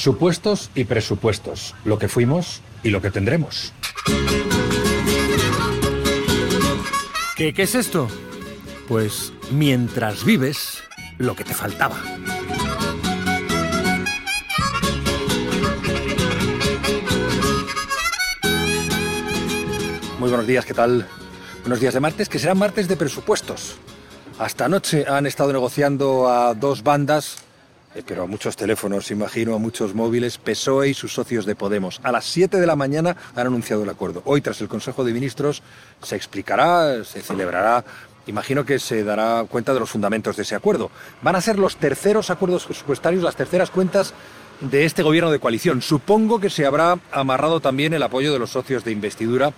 Supuestos y presupuestos, lo que fuimos y lo que tendremos. ¿Qué, qué es esto? Pues mientras vives, lo que te faltaba. Muy buenos días, ¿qué tal? Buenos días de martes, que serán martes de presupuestos. Hasta anoche han estado negociando a dos bandas, pero a muchos teléfonos, imagino, a muchos móviles, PSOE y sus socios de Podemos. A las 7 de la mañana han anunciado el acuerdo. Hoy, tras el Consejo de Ministros, se explicará, se celebrará imagino que se dará cuenta de los fundamentos de ese acuerdo. Van a ser los terceros acuerdos presupuestarios, las terceras cuentas de este gobierno de coalición. Supongo que se habrá amarrado también el apoyo de los socios de investidura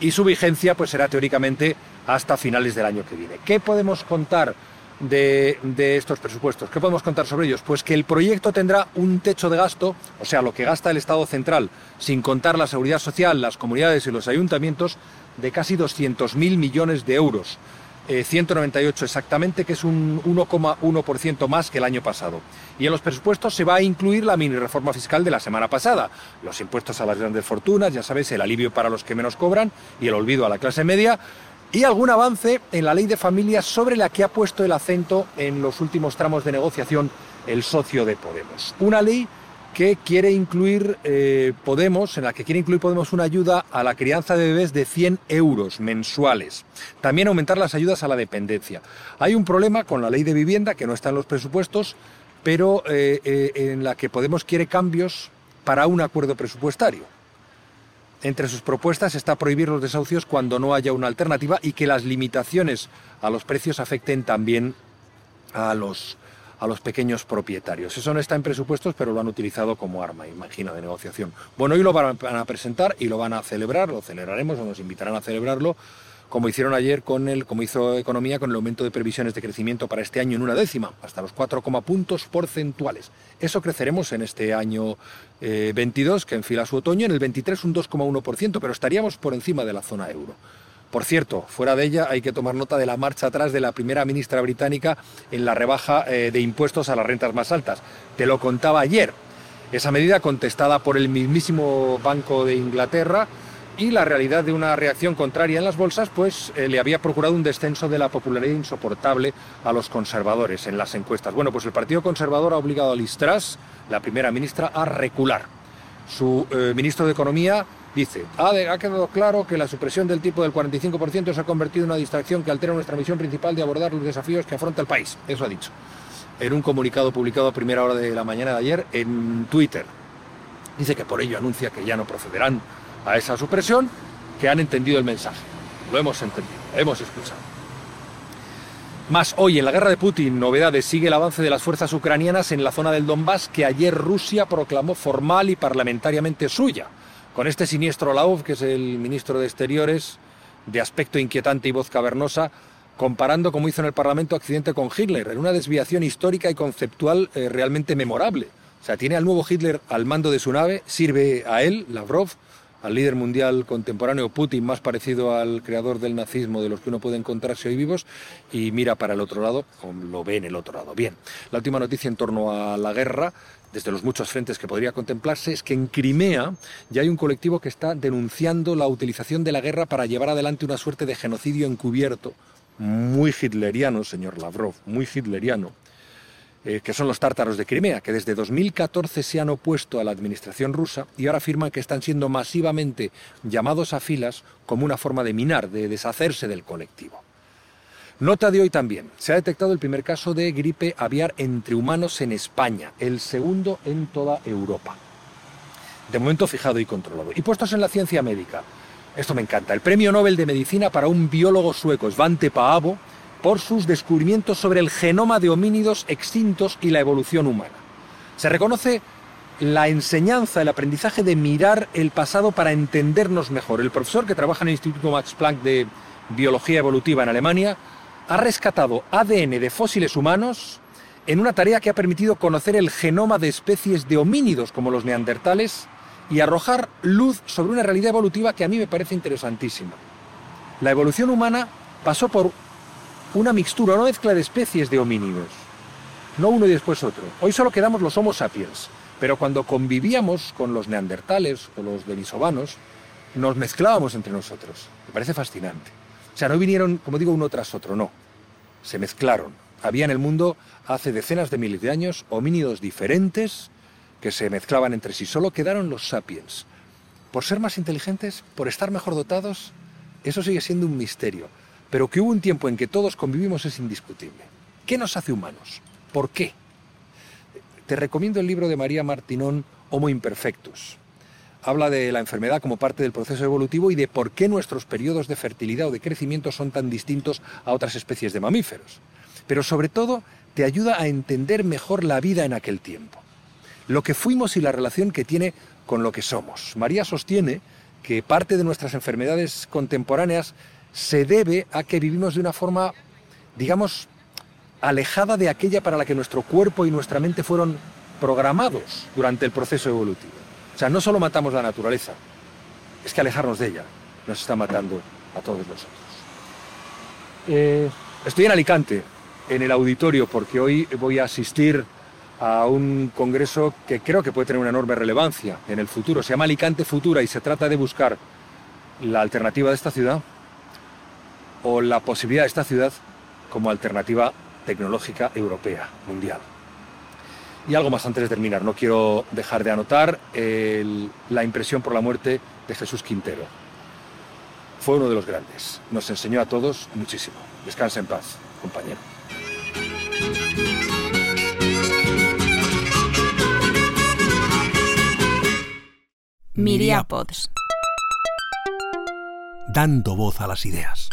y su vigencia pues será teóricamente hasta finales del año que viene. ¿Qué podemos contar de, estos presupuestos? ¿Qué podemos contar sobre ellos? Pues que el proyecto tendrá un techo de gasto, o sea, lo que gasta el Estado central, sin contar la seguridad social, las comunidades y los ayuntamientos, de casi 200.000 millones de euros. 198 eh, exactamente, que es un 1,1% más que el año pasado. Y en los presupuestos se va a incluir la mini reforma fiscal de la semana pasada, los impuestos a las grandes fortunas, ya sabéis, el alivio para los que menos cobran y el olvido a la clase media, y algún avance en la ley de familia sobre la que ha puesto el acento en los últimos tramos de negociación el socio de Podemos. Una ley que quiere incluir eh, Podemos, en la que quiere incluir Podemos una ayuda a la crianza de bebés de 100 euros mensuales. También aumentar las ayudas a la dependencia. Hay un problema con la ley de vivienda que no está en los presupuestos, pero eh, eh, en la que Podemos quiere cambios para un acuerdo presupuestario. Entre sus propuestas está prohibir los desahucios cuando no haya una alternativa y que las limitaciones a los precios afecten también a los a los pequeños propietarios. Eso no está en presupuestos, pero lo han utilizado como arma, imagino, de negociación. Bueno, hoy lo van a presentar y lo van a celebrar, lo celebraremos o nos invitarán a celebrarlo, como hicieron ayer con el, como hizo Economía con el aumento de previsiones de crecimiento para este año en una décima, hasta los 4, puntos porcentuales. Eso creceremos en este año 22, eh, que enfila su otoño, en el 23 un 2,1%, pero estaríamos por encima de la zona euro. Por cierto, fuera de ella hay que tomar nota de la marcha atrás de la primera ministra británica en la rebaja eh, de impuestos a las rentas más altas. Te lo contaba ayer. Esa medida contestada por el mismísimo Banco de Inglaterra y la realidad de una reacción contraria en las bolsas, pues eh, le había procurado un descenso de la popularidad insoportable a los conservadores en las encuestas. Bueno, pues el Partido Conservador ha obligado a Liz Truss, la primera ministra, a recular. Su eh, ministro de Economía Dice, ha, ha, quedado claro que la supresión del tipo del 45% se ha convertido en una distracción que altera nuestra misión principal de abordar los desafíos que afronta el país. Eso ha dicho. En un comunicado publicado a primera hora de la mañana de ayer en Twitter. Dice que por ello anuncia que ya no procederán a esa supresión, que han entendido el mensaje. Lo hemos entendido, hemos escuchado. Más hoy, en la guerra de Putin, novedades, sigue el avance de las fuerzas ucranianas en la zona del Donbass que ayer Rusia proclamó formal y parlamentariamente suya. Con este siniestro Lauf, que es el ministro de Exteriores, de aspecto inquietante y voz cavernosa, comparando, como hizo en el Parlamento, accidente con Hitler, en una desviación histórica y conceptual eh, realmente memorable. O sea, tiene al nuevo Hitler al mando de su nave, sirve a él, Lavrov, al líder mundial contemporáneo Putin, más parecido al creador del nazismo de los que uno puede encontrarse hoy vivos, y mira para el otro lado, lo ve en el otro lado. Bien, la última noticia en torno a la guerra desde los muchos frentes que podría contemplarse, es que en Crimea ya hay un colectivo que está denunciando la utilización de la guerra para llevar adelante una suerte de genocidio encubierto, muy hitleriano, señor Lavrov, muy hitleriano, eh, que son los tártaros de Crimea, que desde 2014 se han opuesto a la administración rusa y ahora afirman que están siendo masivamente llamados a filas como una forma de minar, de deshacerse del colectivo. Nota de hoy también. Se ha detectado el primer caso de gripe aviar entre humanos en España, el segundo en toda Europa. De momento fijado y controlado. Y puestos en la ciencia médica. Esto me encanta. El premio Nobel de Medicina para un biólogo sueco, Svante Paavo, por sus descubrimientos sobre el genoma de homínidos extintos y la evolución humana. Se reconoce la enseñanza, el aprendizaje de mirar el pasado para entendernos mejor. El profesor que trabaja en el Instituto Max Planck de Biología Evolutiva en Alemania ha rescatado ADN de fósiles humanos en una tarea que ha permitido conocer el genoma de especies de homínidos como los neandertales y arrojar luz sobre una realidad evolutiva que a mí me parece interesantísima. La evolución humana pasó por una mixtura, una mezcla de especies de homínidos, no uno y después otro. Hoy solo quedamos los Homo sapiens, Pero cuando convivíamos con los neandertales o los denisovanos, nos mezclábamos entre nosotros. Me parece fascinante. O sea, no vinieron, como digo, uno tras otro, no. Se mezclaron. Había en el mundo hace decenas de miles de años homínidos diferentes que se mezclaban entre sí. Solo quedaron los sapiens. Por ser más inteligentes, por estar mejor dotados, eso sigue siendo un misterio. Pero que hubo un tiempo en que todos convivimos es indiscutible. ¿Qué nos hace humanos? ¿Por qué? Te recomiendo el libro de María Martinón, Homo Imperfectus. Habla de la enfermedad como parte del proceso evolutivo y de por qué nuestros periodos de fertilidad o de crecimiento son tan distintos a otras especies de mamíferos. Pero sobre todo te ayuda a entender mejor la vida en aquel tiempo, lo que fuimos y la relación que tiene con lo que somos. María sostiene que parte de nuestras enfermedades contemporáneas se debe a que vivimos de una forma, digamos, alejada de aquella para la que nuestro cuerpo y nuestra mente fueron programados durante el proceso evolutivo. O sea, no solo matamos la naturaleza, es que alejarnos de ella nos está matando a todos nosotros. Eh, estoy en Alicante, en el auditorio, porque hoy voy a asistir a un congreso que creo que puede tener una enorme relevancia en el futuro. Se llama Alicante Futura y se trata de buscar la alternativa de esta ciudad o la posibilidad de esta ciudad como alternativa tecnológica europea, mundial. Y algo más antes de terminar, no quiero dejar de anotar la impresión por la muerte de Jesús Quintero. Fue uno de los grandes, nos enseñó a todos muchísimo. Descansa en paz, compañero. Miriapods. Dando voz a las ideas.